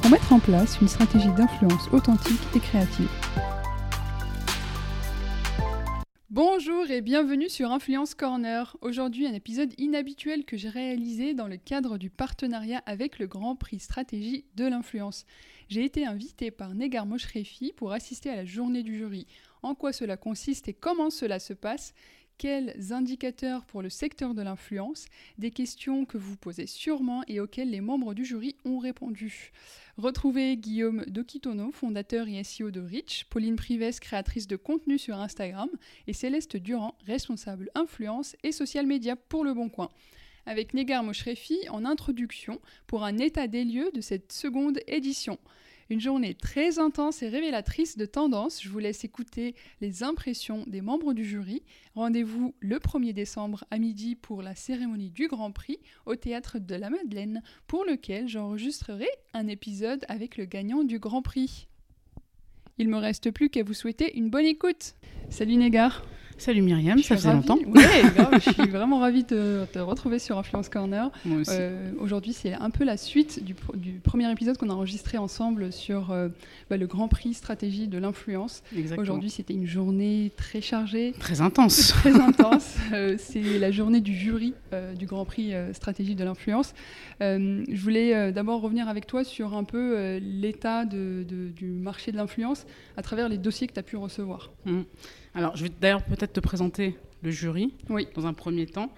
pour mettre en place une stratégie d'influence authentique et créative. Bonjour et bienvenue sur Influence Corner. Aujourd'hui, un épisode inhabituel que j'ai réalisé dans le cadre du partenariat avec le Grand Prix Stratégie de l'influence. J'ai été invitée par Negar Moshrefi pour assister à la journée du jury. En quoi cela consiste et comment cela se passe? Quels indicateurs pour le secteur de l'influence Des questions que vous posez sûrement et auxquelles les membres du jury ont répondu. Retrouvez Guillaume Dokitono, fondateur et SEO de Rich, Pauline Prives, créatrice de contenu sur Instagram, et Céleste Durand, responsable influence et social media pour Le Bon Coin avec Negar Moshrefi en introduction pour un état des lieux de cette seconde édition. Une journée très intense et révélatrice de tendances. Je vous laisse écouter les impressions des membres du jury. Rendez-vous le 1er décembre à midi pour la cérémonie du Grand Prix au théâtre de la Madeleine, pour lequel j'enregistrerai un épisode avec le gagnant du Grand Prix. Il me reste plus qu'à vous souhaiter une bonne écoute. Salut Négar Salut Myriam, ça faisait longtemps. Oui, je suis vraiment ravie de te retrouver sur Influence Corner. Moi aussi. Euh, Aujourd'hui, c'est un peu la suite du, du premier épisode qu'on a enregistré ensemble sur euh, bah, le Grand Prix stratégie de l'influence. Aujourd'hui, c'était une journée très chargée. Très intense. Très intense. euh, c'est la journée du jury euh, du Grand Prix stratégie de l'influence. Je voulais d'abord revenir avec toi sur un peu l'état du marché de l'influence à travers les dossiers que tu as pu recevoir. Mmh. Alors, je vais d'ailleurs peut-être te présenter le jury oui. dans un premier temps.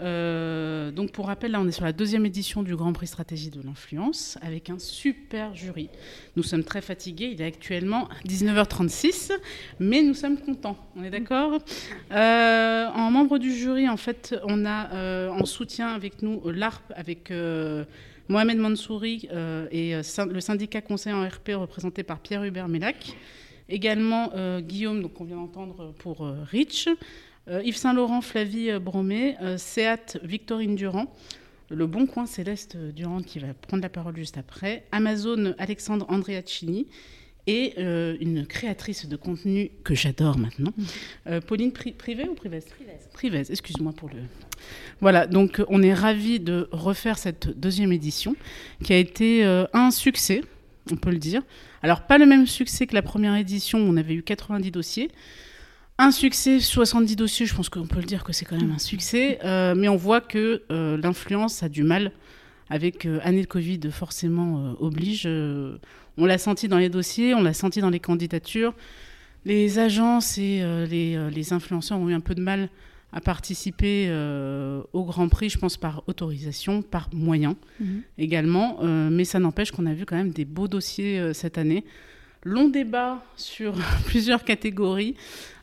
Euh, donc, pour rappel, là, on est sur la deuxième édition du Grand Prix Stratégie de l'influence avec un super jury. Nous sommes très fatigués. Il est actuellement 19h36, mais nous sommes contents. On est d'accord? Euh, En membre du jury, en fait, on a euh, en soutien avec nous l'ARP avec. Mohamed Mansouri et le syndicat conseil en RP représenté par Pierre-Hubert Mélac. Également euh, Guillaume, donc on vient d'entendre pour euh, Rich, euh, Yves Saint-Laurent, Flavie Bromet, Seat, Victorine Durand, Le Bon Coin Céleste Durand qui va prendre la parole juste après, Amazon Alexandre Andreaccini. Et une créatrice de contenu que j'adore maintenant, Pauline Pri Privé ou Privès? Privès, excuse-moi pour le... Voilà, donc on est ravis de refaire cette deuxième édition qui a été un succès, on peut le dire. Alors, pas le même succès que la première édition, on avait eu 90 dossiers. Un succès, 70 dossiers, je pense qu'on peut le dire que c'est quand même un succès. Euh, mais on voit que euh, l'influence a du mal avec euh, année de Covid, forcément oblige. on l'a senti dans les dossiers, on l'a senti dans les candidatures. Les agences et les, influenceurs ont eu un peu de mal à participer euh, au Grand Prix, je pense par autorisation, par moyen mmh. également. Euh, mais ça n'empêche qu'on a vu quand même des beaux dossiers euh, cette année. Long débat sur plusieurs catégories.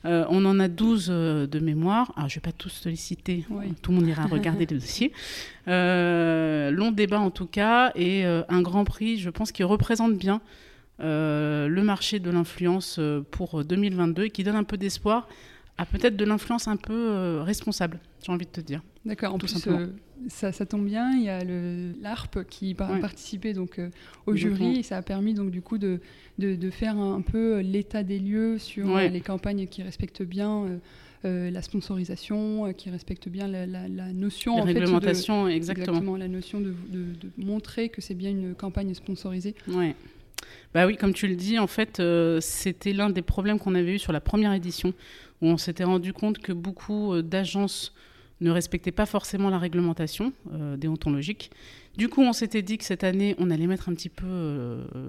on en a 12 de mémoire. Alors, je ne vais pas tous les citer. Oui. Tout le monde ira regarder les dossiers. long débat en tout cas. Et un Grand Prix, je pense, qui représente bien le marché de l'influence pour 2022 et qui donne un peu d'espoir a peut-être de l'influence un peu euh, responsable, j'ai envie de te dire. D'accord, en plus, euh, ça, ça, tombe bien, il y a l'ARP qui a ouais. participé donc, euh, au jury, et ça a permis donc, du coup de, de, de faire un, un peu l'état des lieux sur ouais. les campagnes qui respectent bien euh, la sponsorisation, qui respecte bien la, la, la notion. La en réglementation, fait, de, exactement. exactement. La notion de, de montrer que c'est bien une campagne sponsorisée. Ouais. Bah oui, comme tu le dis, en fait, euh, c'était l'un des problèmes qu'on avait eu sur la première édition, où on s'était rendu compte que beaucoup euh, d'agences ne respectaient pas forcément la réglementation déontologique. Du coup, on s'était dit que cette année, on allait mettre un petit peu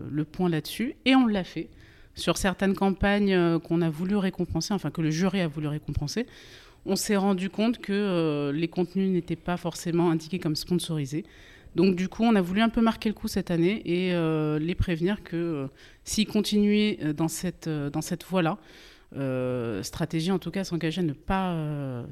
le point là-dessus, et on l'a fait. Sur certaines campagnes qu'on a voulu récompenser, enfin que le jury a voulu récompenser, on s'est rendu compte que les contenus n'étaient pas forcément indiqués comme sponsorisés. Donc du coup, on a voulu un peu marquer le coup cette année et euh, les prévenir que euh, s'ils continuaient euh, dans cette, dans cette voie-là, stratégie en tout cas s'engager à ne pas,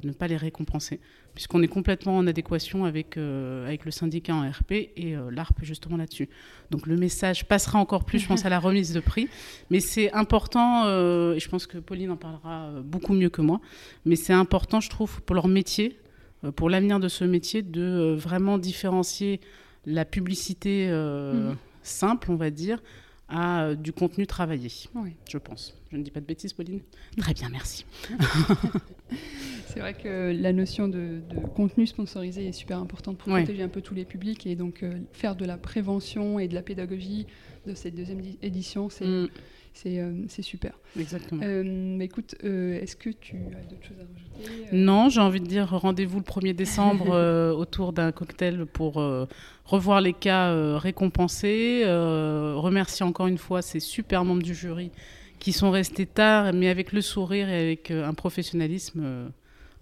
ne pas les récompenser, puisqu'on est complètement en adéquation avec, avec le syndicat en RP et l'ARP justement là-dessus. Donc le message passera encore plus, je pense, à la remise de prix, mais c'est important, et je pense que Pauline en parlera beaucoup mieux que moi, mais c'est important, je trouve, pour leur métier, euh, pour l'avenir de ce métier de euh, vraiment différencier la publicité euh, mhm. simple, on va dire, à du contenu travaillé, je pense. Je ne dis pas de bêtises, Pauline Très bien, merci. C'est vrai que la notion de, contenu sponsorisé est super importante pour protéger un peu tous les publics et donc faire de la prévention et de la pédagogie de cette deuxième édition, c'est... Mm. Euh, c'est super. Exactement. Euh, écoute, euh, est-ce que tu as d'autres choses à rajouter Non, j'ai envie de dire rendez-vous le 1er décembre autour d'un cocktail pour revoir les cas récompensés. remercier encore une fois ces super membres du jury qui sont restés tard, mais avec le sourire et avec un professionnalisme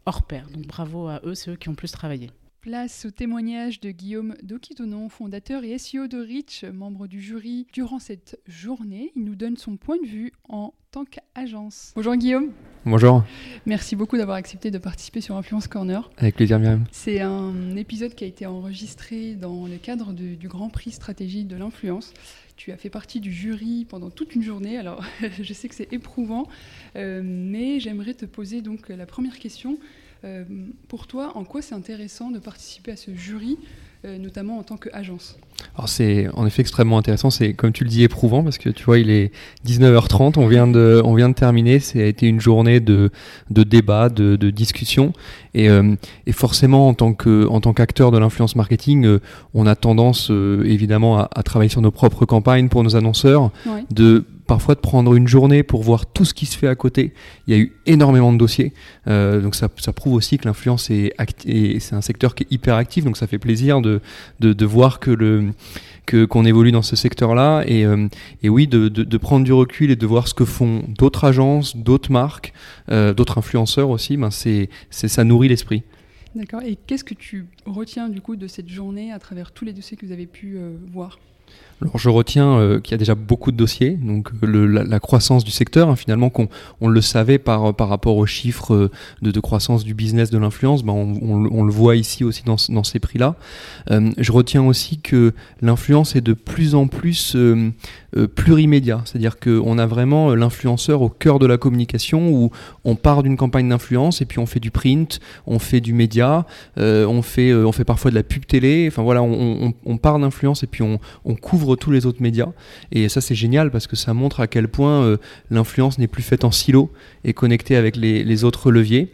hors pair. Donc bravo à eux, c'est eux qui ont plus travaillé. Place au témoignage de Guillaume Dokitonon, fondateur et SEO de Rich, membre du jury. Durant cette journée, il nous donne son point de vue en tant qu'agence. Bonjour Guillaume. Bonjour. Merci beaucoup d'avoir accepté de participer sur Influence Corner. Avec plaisir, Myriam. C'est un épisode qui a été enregistré dans le cadre du Grand Prix Stratégie de l'influence. Tu as fait partie du jury pendant toute une journée, alors je sais que c'est éprouvant, euh, mais j'aimerais te poser donc la première question. Euh, pour toi, en quoi c'est intéressant de participer à ce jury, euh, notamment en tant qu'agence? Alors c'est en effet extrêmement intéressant, c'est comme tu le dis éprouvant parce que tu vois il est 19h30, on vient de, on vient de terminer, ça a été une journée de, de débat, de, de discussion. Et, euh, et, forcément en tant que en tant qu'acteur de l'influence marketing, on a tendance évidemment à, à, travailler sur nos propres campagnes pour nos annonceurs, de parfois de prendre une journée pour voir tout ce qui se fait à côté. Il y a eu énormément de dossiers, euh, donc ça, prouve aussi que l'influence est, c'est un secteur qui est hyper actif, donc ça fait plaisir de, voir que qu'on évolue dans ce secteur-là et, euh, et oui de, prendre du recul et de voir ce que font d'autres agences, d'autres marques, euh, d'autres influenceurs aussi. Ben c'est, ça nourrit l'esprit. D'accord. Et qu'est-ce que tu retiens du coup de cette journée à travers tous les dossiers que vous avez pu voir? Alors je retiens euh, qu'il y a déjà beaucoup de dossiers, donc euh, la, croissance du secteur, hein, finalement qu'on on le savait par, par rapport aux chiffres euh, de, de croissance du business de l'influence, ben on, on, le voit ici aussi dans, dans ces prix-là. je retiens aussi que l'influence est de plus en plus plurimédia, c'est-à-dire qu'on a vraiment l'influenceur au cœur de la communication où on part d'une campagne d'influence et puis on fait du print, on fait du média, on, fait, on fait parfois de la pub télé, enfin voilà, on, on part d'influence et puis on, on tous les autres médias. Et ça, c'est génial parce que ça montre à quel point euh, l'influence n'est plus faite en silo et connectée avec les, autres leviers.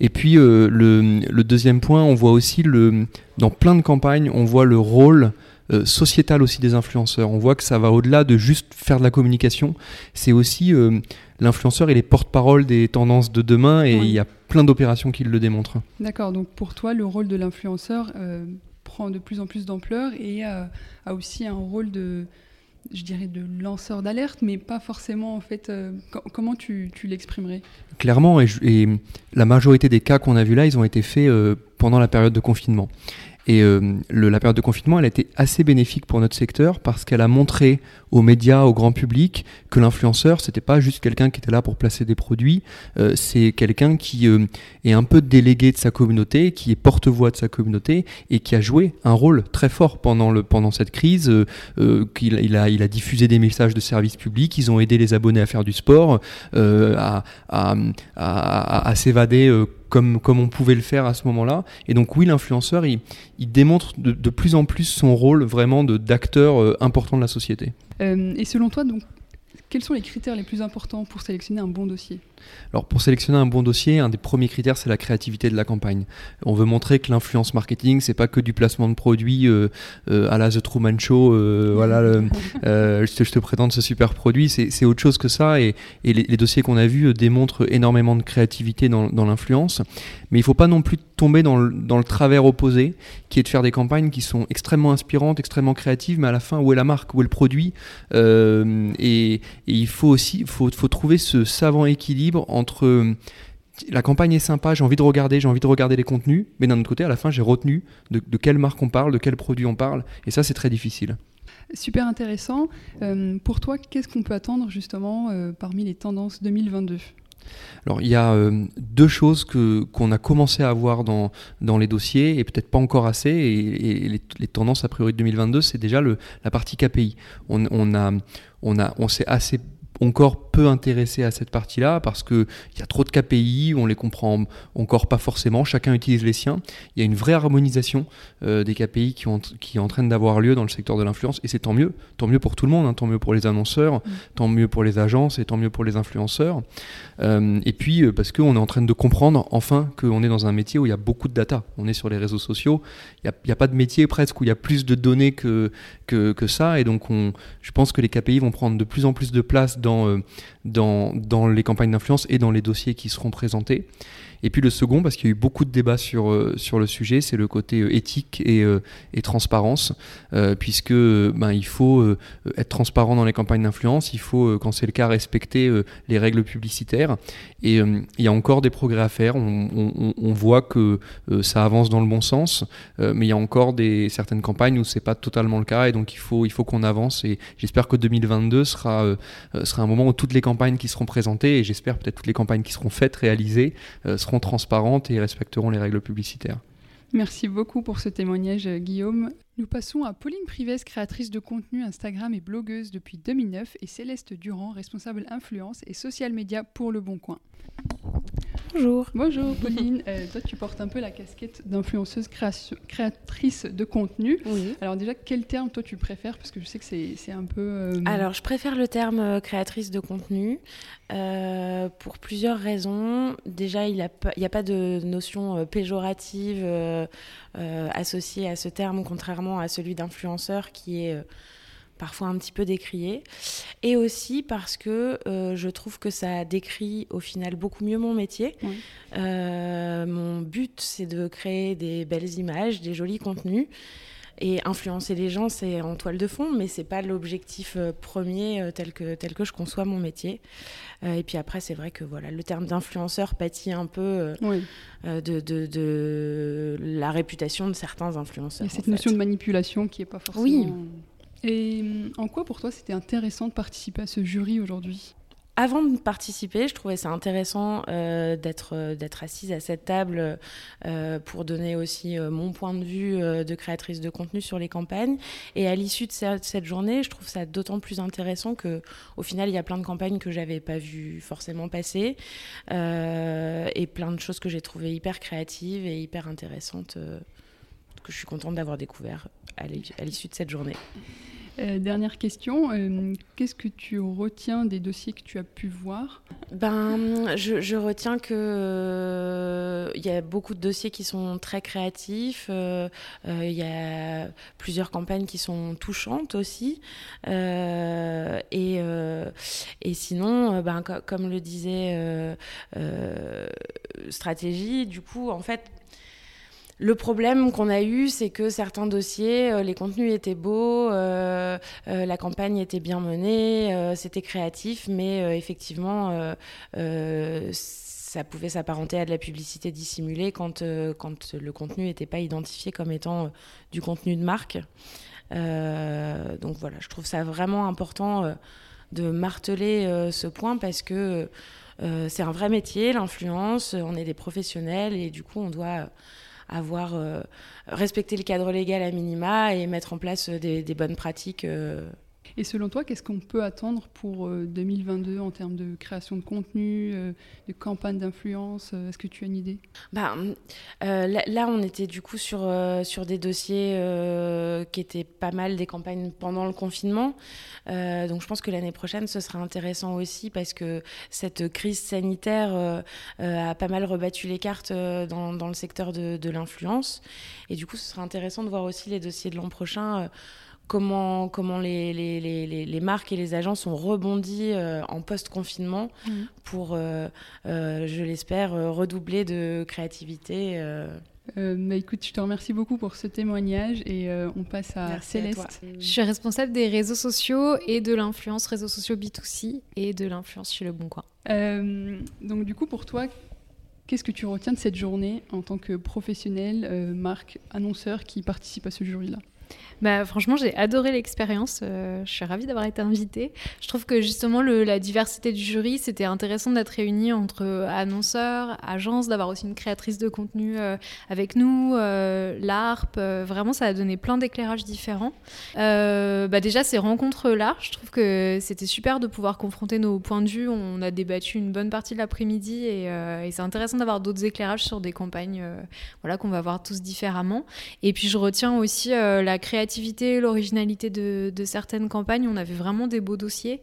Et puis, euh, le, deuxième point, on voit aussi, le, dans plein de campagnes, on voit le rôle euh, sociétal aussi des influenceurs. On voit que ça va au-delà de juste faire de la communication. C'est aussi l'influenceur, il est porte-parole des tendances de demain et il y a plein d'opérations qui le démontrent. D'accord, donc pour toi, le rôle de l'influenceur prend de plus en plus d'ampleur et a, aussi un rôle de, je dirais, de lanceur d'alerte, mais pas forcément en fait. Euh, comment tu, l'exprimerais? Clairement, et, la majorité des cas qu'on a vus là, ils ont été faits euh, pendant la période de confinement. Et euh, la période de confinement, elle a été assez bénéfique pour notre secteur parce qu'elle a montré aux médias, au grand public, que l'influenceur, c'était pas juste quelqu'un qui était là pour placer des produits, euh, c'est quelqu'un qui euh, est un peu délégué de sa communauté, qui est porte-voix de sa communauté et qui a joué un rôle très fort pendant, le, pendant cette crise. qu'il il, a, il a diffusé des messages de service public, ils ont aidé les abonnés à faire du sport, à, à, à, à s'évader comme, comme on pouvait le faire à ce moment-là. Et donc oui, l'influenceur, il, démontre de, de, plus en plus son rôle vraiment d'acteur euh, important de la société. Euh, et selon toi, donc, quels sont les critères les plus importants pour sélectionner un bon dossier? Alors pour sélectionner un bon dossier, un des premiers critères c'est la créativité de la campagne. On veut montrer que l'influence marketing c'est pas que du placement de produits euh, euh, à la The Truman Show, euh, voilà, je, te, je, te, présente ce super produit, c'est autre chose que ça et, et les, dossiers qu'on a vus démontrent énormément de créativité dans, dans l'influence, mais il faut pas non plus tomber dans le, dans le, travers opposé qui est de faire des campagnes qui sont extrêmement inspirantes, extrêmement créatives, mais à la fin où est la marque, où est le produit et, et, il faut aussi faut, faut trouver ce savant équilibre entre euh, la campagne est sympa, j'ai envie de regarder, j'ai envie de regarder les contenus, mais d'un autre côté, à la fin, j'ai retenu de, quelle marque on parle, de quel produit on parle, et ça, c'est très difficile. Super intéressant. Euh, pour toi, qu'est-ce qu'on peut attendre justement euh, parmi les tendances 2022 alors il y a deux choses que, qu'on a commencé à voir dans, dans les dossiers et peut-être pas encore assez et, les, tendances a priori de 2022 c'est déjà le, la partie KPI. On, on, a, on, a, on s'est assez encore peu intéressé à cette partie-là parce qu'il y a trop de KPI, on les comprend encore pas forcément, chacun utilise les siens. Il y a une vraie harmonisation euh, des KPI qui, ont, qui est en train d'avoir lieu dans le secteur de l'influence et c'est tant mieux, tant mieux pour tout le monde, hein. tant mieux pour les annonceurs, mm. tant mieux pour les agences et tant mieux pour les influenceurs. Euh, et puis euh, parce qu'on est en train de comprendre enfin qu'on est dans un métier où il y a beaucoup de data. On est sur les réseaux sociaux, il n'y a, a, pas de métier presque où il y a plus de données que, que, que ça et donc on, je pense que les KPI vont prendre de plus en plus de place euh, dans, les campagnes d'influence et dans les dossiers qui seront présentés. Et puis le second, parce qu'il y a eu beaucoup de débats sur, euh, sur le sujet, c'est le côté euh, éthique et, euh, et transparence, puisque ben, il faut être transparent dans les campagnes d'influence, il faut, quand c'est le cas, respecter les règles publicitaires. Et il y a encore des progrès à faire. On voit que ça avance dans le bon sens, mais il y a encore des, certaines campagnes où c'est pas totalement le cas, et donc il faut, il faut qu'on avance. Et j'espère que 2022 sera, sera un moment où toutes les campagnes qui seront présentées, et j'espère peut-être toutes les campagnes qui seront faites, réalisées, seront transparentes et respecteront les règles publicitaires. Merci beaucoup pour ce témoignage, Guillaume. Nous passons à Pauline Prives, créatrice de contenu Instagram et blogueuse depuis 2009, et Céleste Durand, responsable influence et social media pour Le Bon Coin. Bonjour. Bonjour Pauline. Euh, toi, tu portes un peu la casquette d'influenceuse créatrice de contenu. Oui. Alors déjà, quel terme toi tu préfères? Parce que je sais que c'est un peu... Euh, Alors, je préfère le terme euh, créatrice de contenu pour plusieurs raisons. Déjà, il n'y a, a, pas de notion péjorative associée à ce terme, contrairement à celui d'influenceur qui est parfois un petit peu décrié. Et aussi parce que euh, je trouve que ça décrit au final beaucoup mieux mon métier. Euh, mon but, c'est de créer des belles images, des jolis contenus. Et influencer les gens, c'est en toile de fond, mais c'est pas l'objectif euh, premier tel, que, tel que je conçois mon métier. et puis après, c'est vrai que voilà, le terme d'influenceur pâtit un peu de, de, de, la réputation de certains influenceurs. Il y a cette notion de manipulation qui est pas forcément... Oui. Et hum, en quoi pour toi c'était intéressant de participer à ce jury aujourd'hui? Avant de participer, je trouvais ça intéressant euh, d'être euh, d'être assise à cette table euh, pour donner aussi mon point de vue de créatrice de contenu sur les campagnes. Et à l'issue de cette, journée, je trouve ça d'autant plus intéressant que, au final, il y a plein de campagnes que j'avais pas vu forcément passer et plein de choses que j'ai trouvées hyper créatives et hyper intéressantes que je suis contente d'avoir découvert à l'issue de cette journée. Euh, dernière question, euh, qu'est-ce que tu retiens des dossiers que tu as pu voir? Ben, je, retiens que euh, il y a beaucoup de dossiers qui sont très créatifs. Il y a plusieurs campagnes qui sont touchantes aussi. et, et sinon, ben, comme le disait Stratégie, du coup, en fait, le problème qu'on a eu, c'est que certains dossiers, euh, les contenus étaient beaux, euh, euh, la campagne était bien menée, c'était créatif, mais effectivement, ça pouvait s'apparenter à de la publicité dissimulée quand, quand le contenu n'était pas identifié comme étant du contenu de marque. donc voilà, je trouve ça vraiment important de marteler ce point parce que c'est un vrai métier, l'influence, on est des professionnels et du coup on doit avoir euh, respecté le cadre légal à minima et mettre en place euh, des, bonnes pratiques. Euh. Et selon toi, qu'est-ce qu'on peut attendre pour 2022 en termes de création de contenu, de campagne d'influence Est-ce que tu as une idée? Bah, là, on était du coup sur, sur des dossiers qui étaient pas mal des campagnes pendant le confinement. donc je pense que l'année prochaine, ce sera intéressant aussi parce que cette crise sanitaire a pas mal rebattu les cartes dans, dans le secteur de, de l'influence. Et du coup, ce sera intéressant de voir aussi les dossiers de l'an prochain. Euh, comment, comment les, les, les, les, marques et les agences ont rebondi euh, en post-confinement mmh. pour, euh, je l'espère, redoubler de créativité. bah écoute, je te remercie beaucoup pour ce témoignage et on passe à Céleste. je suis responsable des réseaux sociaux et de l'influence réseaux sociaux B2C et de l'influence chez Le Bon Coin. donc du coup, pour toi, Qu'est-ce que tu retiens de cette journée en tant que professionnel, euh, marque, annonceur qui participe à ce jury-là? Bah, franchement, j'ai adoré l'expérience. Euh, je suis ravie d'avoir été invitée. Je trouve que justement, la diversité du jury, c'était intéressant d'être réunis entre annonceurs, agences, d'avoir aussi une créatrice de contenu euh, avec nous, euh, l'ARP. vraiment, ça a donné plein d'éclairages différents. bah, déjà, ces rencontres-là, je trouve que c'était super de pouvoir confronter nos points de vue. On a débattu une bonne partie de l'après-midi et, et c'est intéressant d'avoir d'autres éclairages sur des campagnes voilà, qu'on va voir tous différemment. Et puis, je retiens aussi la créativité l'originalité de, certaines campagnes. On avait vraiment des beaux dossiers.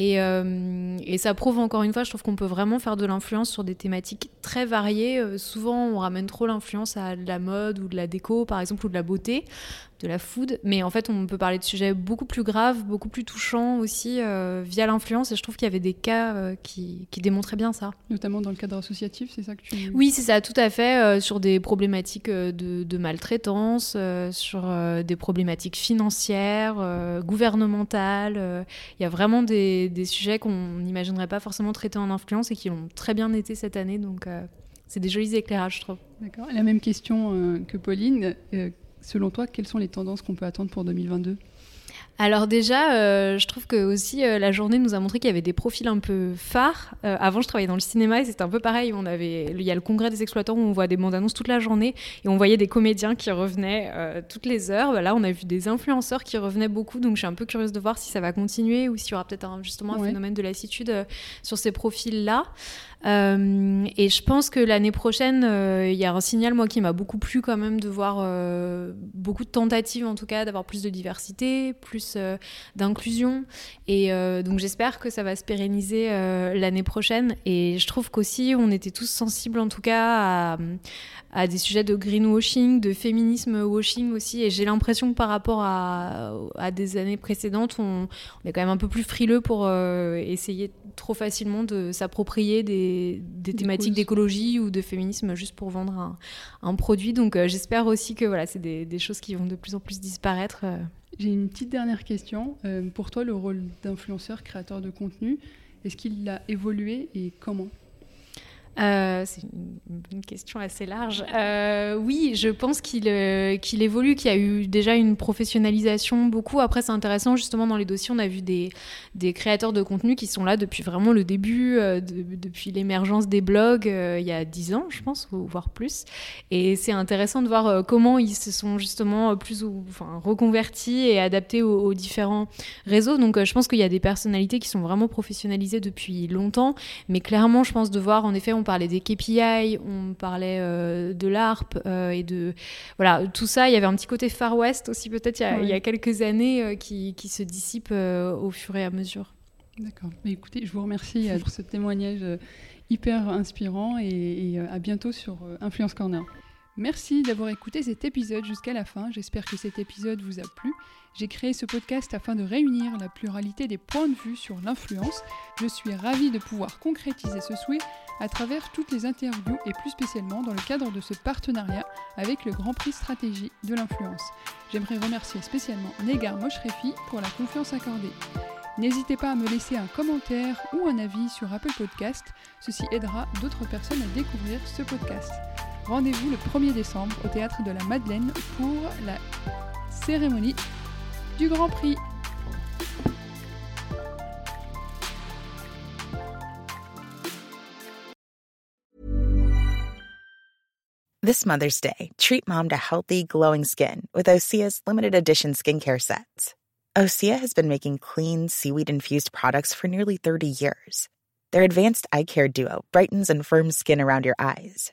Euh, et, ça prouve encore une fois, je trouve qu'on peut vraiment faire de l'influence sur des thématiques très variées. Euh, souvent, on ramène trop l'influence à de la mode ou de la déco, par exemple, ou de la beauté de la food. Mais en fait, on peut parler de sujets beaucoup plus graves, beaucoup plus touchants aussi euh, via l'influence. Et je trouve qu'il y avait des cas qui, démontraient bien ça. Notamment dans le cadre associatif, c'est ça que tu... Oui, c'est ça, tout à fait. Sur des problématiques de, maltraitance, sur des problématiques financières, gouvernementales. Il y a vraiment des, des sujets qu'on n'imaginerait pas forcément traiter en influence et qui l'ont très bien été cette année. Donc, c'est des jolis éclairages, je trouve. D'accord. La même question que Pauline selon toi, quelles sont les tendances qu'on peut attendre pour 2022 alors déjà, euh, je trouve que aussi euh, la journée nous a montré qu'il y avait des profils un peu phares. Euh, avant, je travaillais dans le cinéma et c'était un peu pareil. On avait, il y a le congrès des exploitants où on voit des bandes annonces toute la journée et on voyait des comédiens qui revenaient toutes les heures. Là, on a vu des influenceurs qui revenaient beaucoup, donc je suis un peu curieuse de voir si ça va continuer ou s'il y aura peut-être justement un phénomène de lassitude sur ces profils-là. Euh, et je pense que l'année prochaine, euh, il y a un signal, moi, qui m'a beaucoup plu quand même de voir euh, beaucoup de tentatives, en tout cas, d'avoir plus de diversité, plus d'inclusion. Et donc, j'espère que ça va se pérenniser l'année prochaine. Et je trouve qu'aussi, on était tous sensibles, en tout cas, à, des sujets de greenwashing, de féminisme washing aussi. Et j'ai l'impression que par rapport à, des années précédentes, on, est quand même un peu plus frileux pour essayer trop facilement de s'approprier des des, thématiques d'écologie ou de féminisme juste pour vendre un, produit. Donc euh, j'espère aussi que voilà, c'est des, choses qui vont de plus en plus disparaître. Euh. J'ai une petite dernière question. Euh, pour toi, le rôle d'influenceur, créateur de contenu, est-ce qu'il a évolué et comment? Euh, c'est une, question assez large. Euh, oui, je pense qu'il euh, qu'il évolue, qu'il y a eu déjà une professionnalisation beaucoup. Après, c'est intéressant, justement, dans les dossiers, on a vu des, créateurs de contenu qui sont là depuis vraiment le début, depuis l'émergence des blogs, il y a dix ans, je pense, voire plus. Et c'est intéressant de voir comment ils se sont justement plus ou, enfin, reconvertis et adaptés aux différents réseaux. Donc, je pense qu'il y a des personnalités qui sont vraiment professionnalisées depuis longtemps. Mais clairement, je pense de voir, en effet, on parlait des KPI, on parlait euh, de l'ARP euh, et de voilà tout ça. Il y avait un petit côté Far West aussi peut-être il, y a quelques années euh, qui, qui, se dissipe au fur et à mesure. D'accord. Écoutez, je vous remercie pour ce témoignage hyper inspirant et, et à bientôt sur Influence Corner. Merci d'avoir écouté cet épisode jusqu'à la fin. J'espère que cet épisode vous a plu. J'ai créé ce podcast afin de réunir la pluralité des points de vue sur l'influence. Je suis ravie de pouvoir concrétiser ce souhait à travers toutes les interviews et plus spécialement dans le cadre de ce partenariat avec le Grand Prix Stratégie de l'influence. J'aimerais remercier spécialement Negar Moshrefi pour la confiance accordée. N'hésitez pas à me laisser un commentaire ou un avis sur Apple Podcast, ceci aidera d'autres personnes à découvrir ce podcast. Rendez-vous le 1er décembre au théâtre de la Madeleine pour la cérémonie du Grand Prix. This Mother's Day, treat mom to healthy, glowing skin with Osea's limited edition skincare sets. Osea has been making clean, seaweed infused products for nearly 30 years. Their advanced eye care duo brightens and firms skin around your eyes,